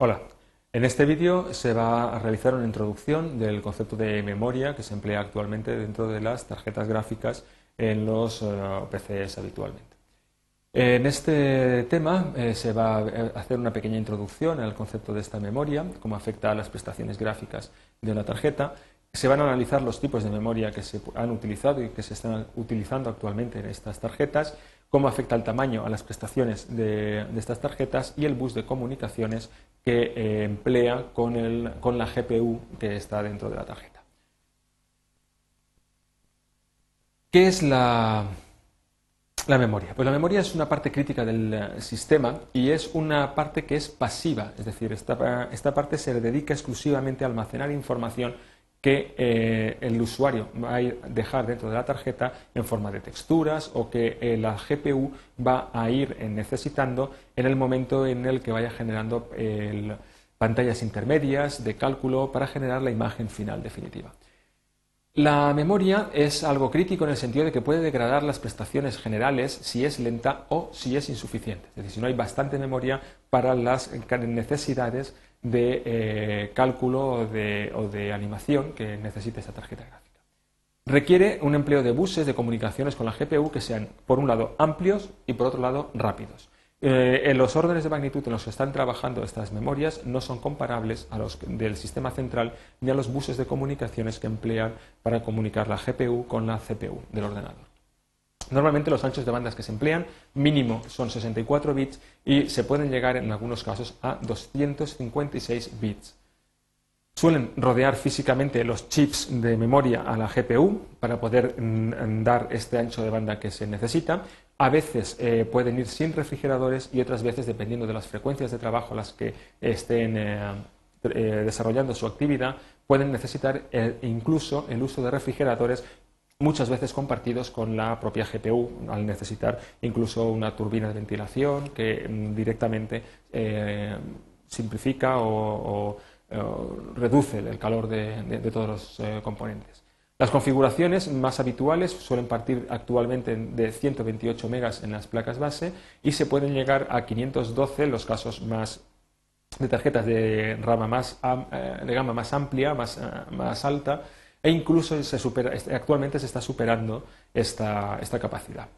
Hola, en este vídeo se va a realizar una introducción del concepto de memoria que se emplea actualmente dentro de las tarjetas gráficas en los eh, PCs habitualmente. En este tema eh, se va a hacer una pequeña introducción al concepto de esta memoria, cómo afecta a las prestaciones gráficas de una tarjeta. Se van a analizar los tipos de memoria que se han utilizado y que se están utilizando actualmente en estas tarjetas cómo afecta el tamaño a las prestaciones de, estas tarjetas y el bus de comunicaciones que eh, emplea con, con la GPU que está dentro de la tarjeta. ¿Qué es la, la memoria? Pues la memoria es una parte crítica del eh, sistema y es una parte que es pasiva, es decir, esta, esta parte se dedica exclusivamente a almacenar información que eh, el usuario va a dejar dentro de la tarjeta en forma de texturas o que eh, la GPU va a ir necesitando en el momento en el que vaya generando pantallas intermedias de cálculo para generar la imagen final definitiva. La memoria es algo crítico en el sentido de que puede degradar las prestaciones generales si es lenta o si es insuficiente. Es decir, si no hay bastante memoria para las necesidades de eh, cálculo o de, animación que necesite esa tarjeta gráfica. Requiere un empleo de buses de comunicaciones con la GPU que sean, por un lado, amplios y por otro lado, rápidos. Eh, en los órdenes de magnitud en los que están trabajando estas memorias no son comparables a los del sistema central ni a los buses de comunicaciones que emplean para comunicar la GPU con la CPU del ordenador. Normalmente los anchos de bandas que se emplean mínimo son 64 bits y se pueden llegar en algunos casos a 256 bits. Suelen rodear físicamente los chips de memoria a la GPU para poder mm, dar este ancho de banda que se necesita. A veces eh, pueden ir sin refrigeradores y otras veces, dependiendo de las frecuencias de trabajo a las que estén eh, eh, desarrollando su actividad, pueden necesitar incluso el uso de refrigeradores muchas veces compartidos con la propia GPU, al necesitar incluso una turbina de ventilación que mm, directamente eh, simplifica o, reduce el calor de, todos los eh, componentes. Las configuraciones más habituales suelen partir actualmente de 128 megas en las placas base y se pueden llegar a 512 en los casos más de tarjetas de, rama más, eh, de gama más amplia, más, más alta, e incluso actualmente se está superando esta, capacidad.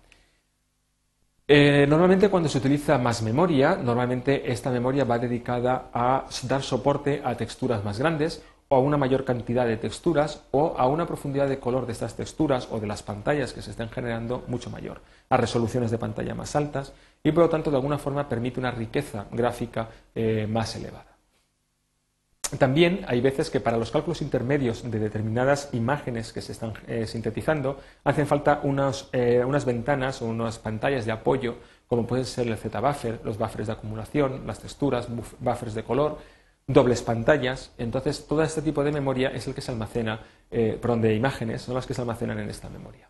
Eh, normalmente cuando se utiliza más memoria, normalmente esta memoria va dedicada a dar soporte a texturas más grandes o a una mayor cantidad de texturas o a una profundidad de color de estas texturas o de las pantallas que se estén generando mucho mayor, a resoluciones de pantalla más altas y por lo tanto de alguna forma permite una riqueza gráfica eh, más elevada. También hay veces que para los cálculos intermedios de determinadas imágenes que se están eh, sintetizando hacen falta eh, unas ventanas o unas pantallas de apoyo, como pueden ser el Z-buffer, los buffers de acumulación, las texturas, buffers de color, dobles pantallas. Entonces, todo este tipo de memoria es el que se almacena, eh, perdón, de imágenes son las que se almacenan en esta memoria.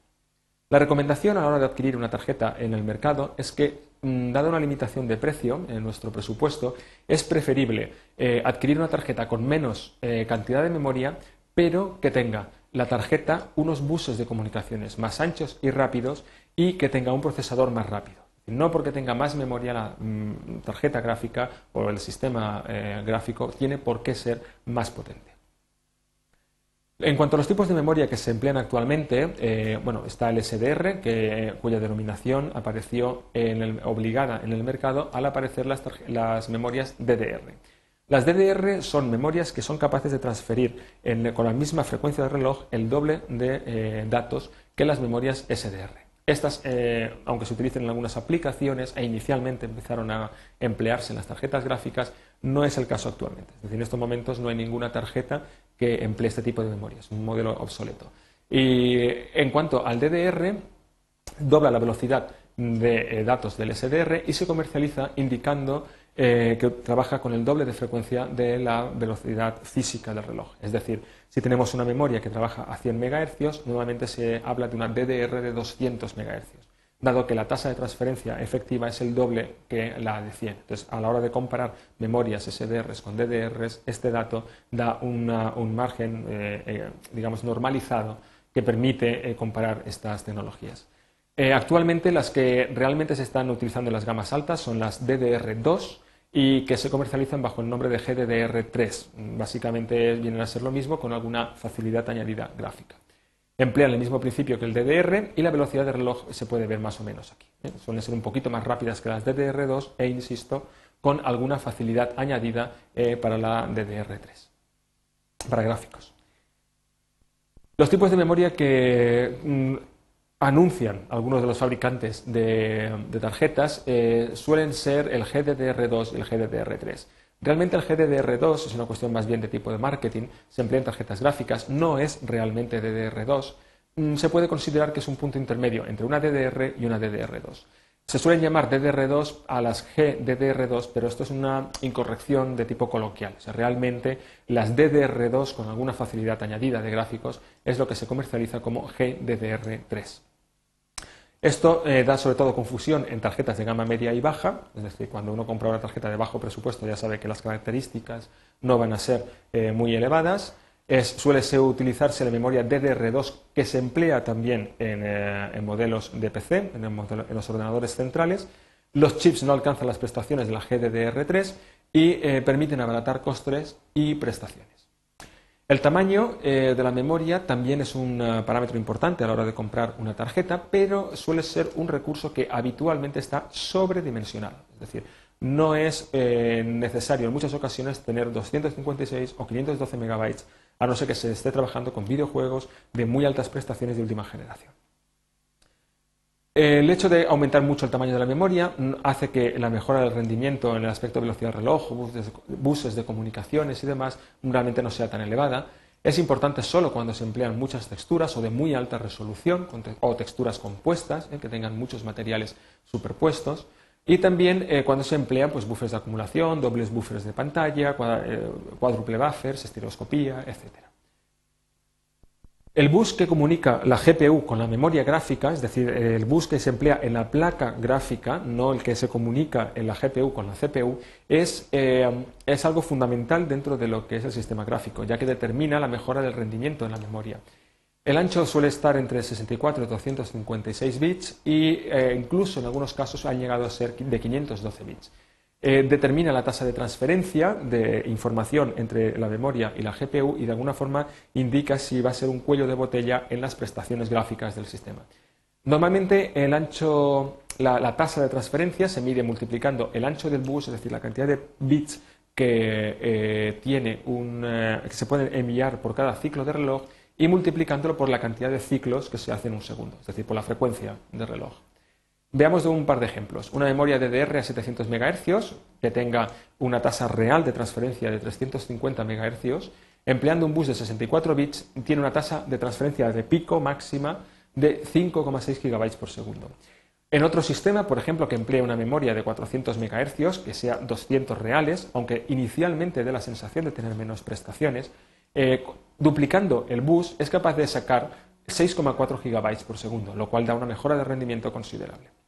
La recomendación a la hora de adquirir una tarjeta en el mercado es que, mm, dada una limitación de precio en nuestro presupuesto, es preferible eh, adquirir una tarjeta con menos eh, cantidad de memoria, pero que tenga la tarjeta unos buses de comunicaciones más anchos y rápidos y que tenga un procesador más rápido. No porque tenga más memoria la mm, tarjeta gráfica o el sistema eh, gráfico tiene por qué ser más potente. En cuanto a los tipos de memoria que se emplean actualmente, eh, bueno, está el SDR, cuya denominación apareció obligada en el mercado al aparecer las, memorias DDR. Las DDR son memorias que son capaces de transferir con la misma frecuencia de reloj el doble de eh, datos que las memorias SDR. Estas, eh, aunque se utilicen en algunas aplicaciones e inicialmente empezaron a emplearse en las tarjetas gráficas, no es el caso actualmente. Es decir, en estos momentos no hay ninguna tarjeta que emplee este tipo de memoria, es un modelo obsoleto. Y en cuanto al DDR, dobla la velocidad de eh, datos del SDR y se comercializa indicando eh, que trabaja con el doble de frecuencia de la velocidad física del reloj. Es decir, si tenemos una memoria que trabaja a 100 MHz, normalmente se habla de una DDR de 200 MHz, dado que la tasa de transferencia efectiva es el doble que la de 100. Entonces, a la hora de comparar memorias SDRs con DDRs, este dato da un margen, eh, eh, digamos, normalizado que permite comparar estas tecnologías. Actualmente las que realmente se están utilizando en las gamas altas son las DDR2, y que se comercializan bajo el nombre de GDDR3. Básicamente vienen a ser lo mismo con alguna facilidad añadida gráfica. Emplean el mismo principio que el DDR y la velocidad de reloj se puede ver más o menos aquí. ¿eh? Suelen ser un poquito más rápidas que las DDR2 e, insisto, con alguna facilidad añadida eh, para la DDR3, para gráficos. Los tipos de memoria que mm, anuncian algunos de los fabricantes de, tarjetas eh, suelen ser el GDDR2 y el GDDR3. Realmente el GDDR2 es una cuestión más bien de tipo de marketing, se emplea en tarjetas gráficas, no es realmente DDR2. Mm, se puede considerar que es un punto intermedio entre una DDR y una DDR2. Se suelen llamar DDR2 a las GDDR2, pero esto es una incorrección de tipo coloquial. O sea, realmente las DDR2 con alguna facilidad añadida de gráficos es lo que se comercializa como GDDR3. Esto eh, da sobre todo confusión en tarjetas de gama media y baja, es decir, cuando uno compra una tarjeta de bajo presupuesto ya sabe que las características no van a ser eh, muy elevadas. suele ser, utilizarse la memoria DDR2 que se emplea también en, eh, modelos de PC, en, en, los ordenadores centrales. Los chips no alcanzan las prestaciones de la GDDR3 y permiten abaratar costes y prestaciones. El tamaño eh, de la memoria también es un eh, parámetro importante a la hora de comprar una tarjeta, pero suele ser un recurso que habitualmente está sobredimensionado. Es decir, no es eh, necesario en muchas ocasiones tener 256 o 512 megabytes, a no ser que se esté trabajando con videojuegos de muy altas prestaciones de última generación. El hecho de aumentar mucho el tamaño de la memoria hace que la mejora del rendimiento en el aspecto de velocidad de reloj, buses de comunicaciones y demás realmente no sea tan elevada. Es importante solo cuando se emplean muchas texturas o de muy alta resolución o texturas compuestas, eh, que tengan muchos materiales superpuestos. Y también eh, cuando se emplean pues, buffers de acumulación, dobles buffers de pantalla, eh, cuádruple buffers, estereoscopía, etc. El bus que comunica la GPU con la memoria gráfica, es decir, el bus que se emplea en la placa gráfica, no el que se comunica en la GPU con la CPU, es, eh, es, algo fundamental dentro de lo que es el sistema gráfico, ya que determina la mejora del rendimiento en la memoria. El ancho suele estar entre 64 y 256 bits e incluso en algunos casos han llegado a ser de 512 bits. Eh, determina la tasa de transferencia de información entre la memoria y la GPU y de alguna forma indica si va a ser un cuello de botella en las prestaciones gráficas del sistema. Normalmente el ancho, la, tasa de transferencia se mide multiplicando el ancho del bus, es decir, la cantidad de bits que, eh, tiene un, eh, que se pueden enviar por cada ciclo de reloj y multiplicándolo por la cantidad de ciclos que se hacen en un segundo, es decir, por la frecuencia de reloj. Veamos un par de ejemplos. Una memoria DDR a 700 MHz que tenga una tasa real de transferencia de 350 MHz, empleando un bus de 64 bits, tiene una tasa de transferencia de pico máxima de 5,6 GB por segundo. En otro sistema, por ejemplo, que emplea una memoria de 400 MHz, que sea 200 reales, aunque inicialmente dé la sensación de tener menos prestaciones, eh, duplicando el bus es capaz de sacar 6,4 GB por segundo, lo cual da una mejora de rendimiento considerable.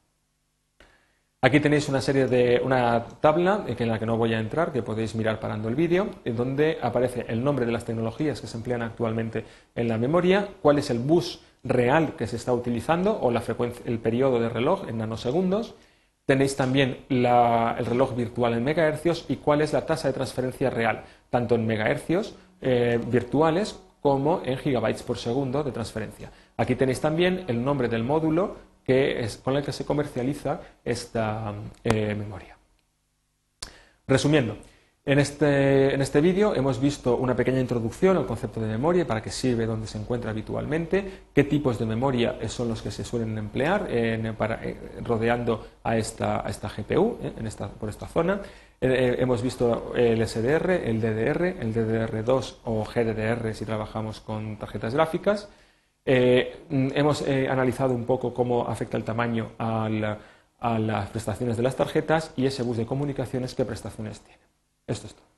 Aquí tenéis una serie de una tabla en la que no voy a entrar, que podéis mirar parando el vídeo, en donde aparece el nombre de las tecnologías que se emplean actualmente en la memoria, cuál es el bus real que se está utilizando o la frecuencia, el periodo de reloj en nanosegundos. Tenéis también el reloj virtual en megahercios y cuál es la tasa de transferencia real, tanto en megahercios eh, virtuales como en gigabytes por segundo de transferencia. Aquí tenéis también el nombre del módulo es, con el que se comercializa esta eh, memoria. Resumiendo, en este, en este vídeo hemos visto una pequeña introducción al concepto de memoria, para qué sirve, dónde se encuentra habitualmente, qué tipos de memoria son los que se suelen emplear para, eh, rodeando a esta, a esta GPU eh, en esta, por esta zona. hemos visto el SDR, el DDR, el DDR2 o GDDR si trabajamos con tarjetas gráficas. Eh, mm, hemos eh, analizado un poco cómo afecta el tamaño a, las prestaciones de las tarjetas y ese bus de comunicaciones qué prestaciones tiene. Esto es todo.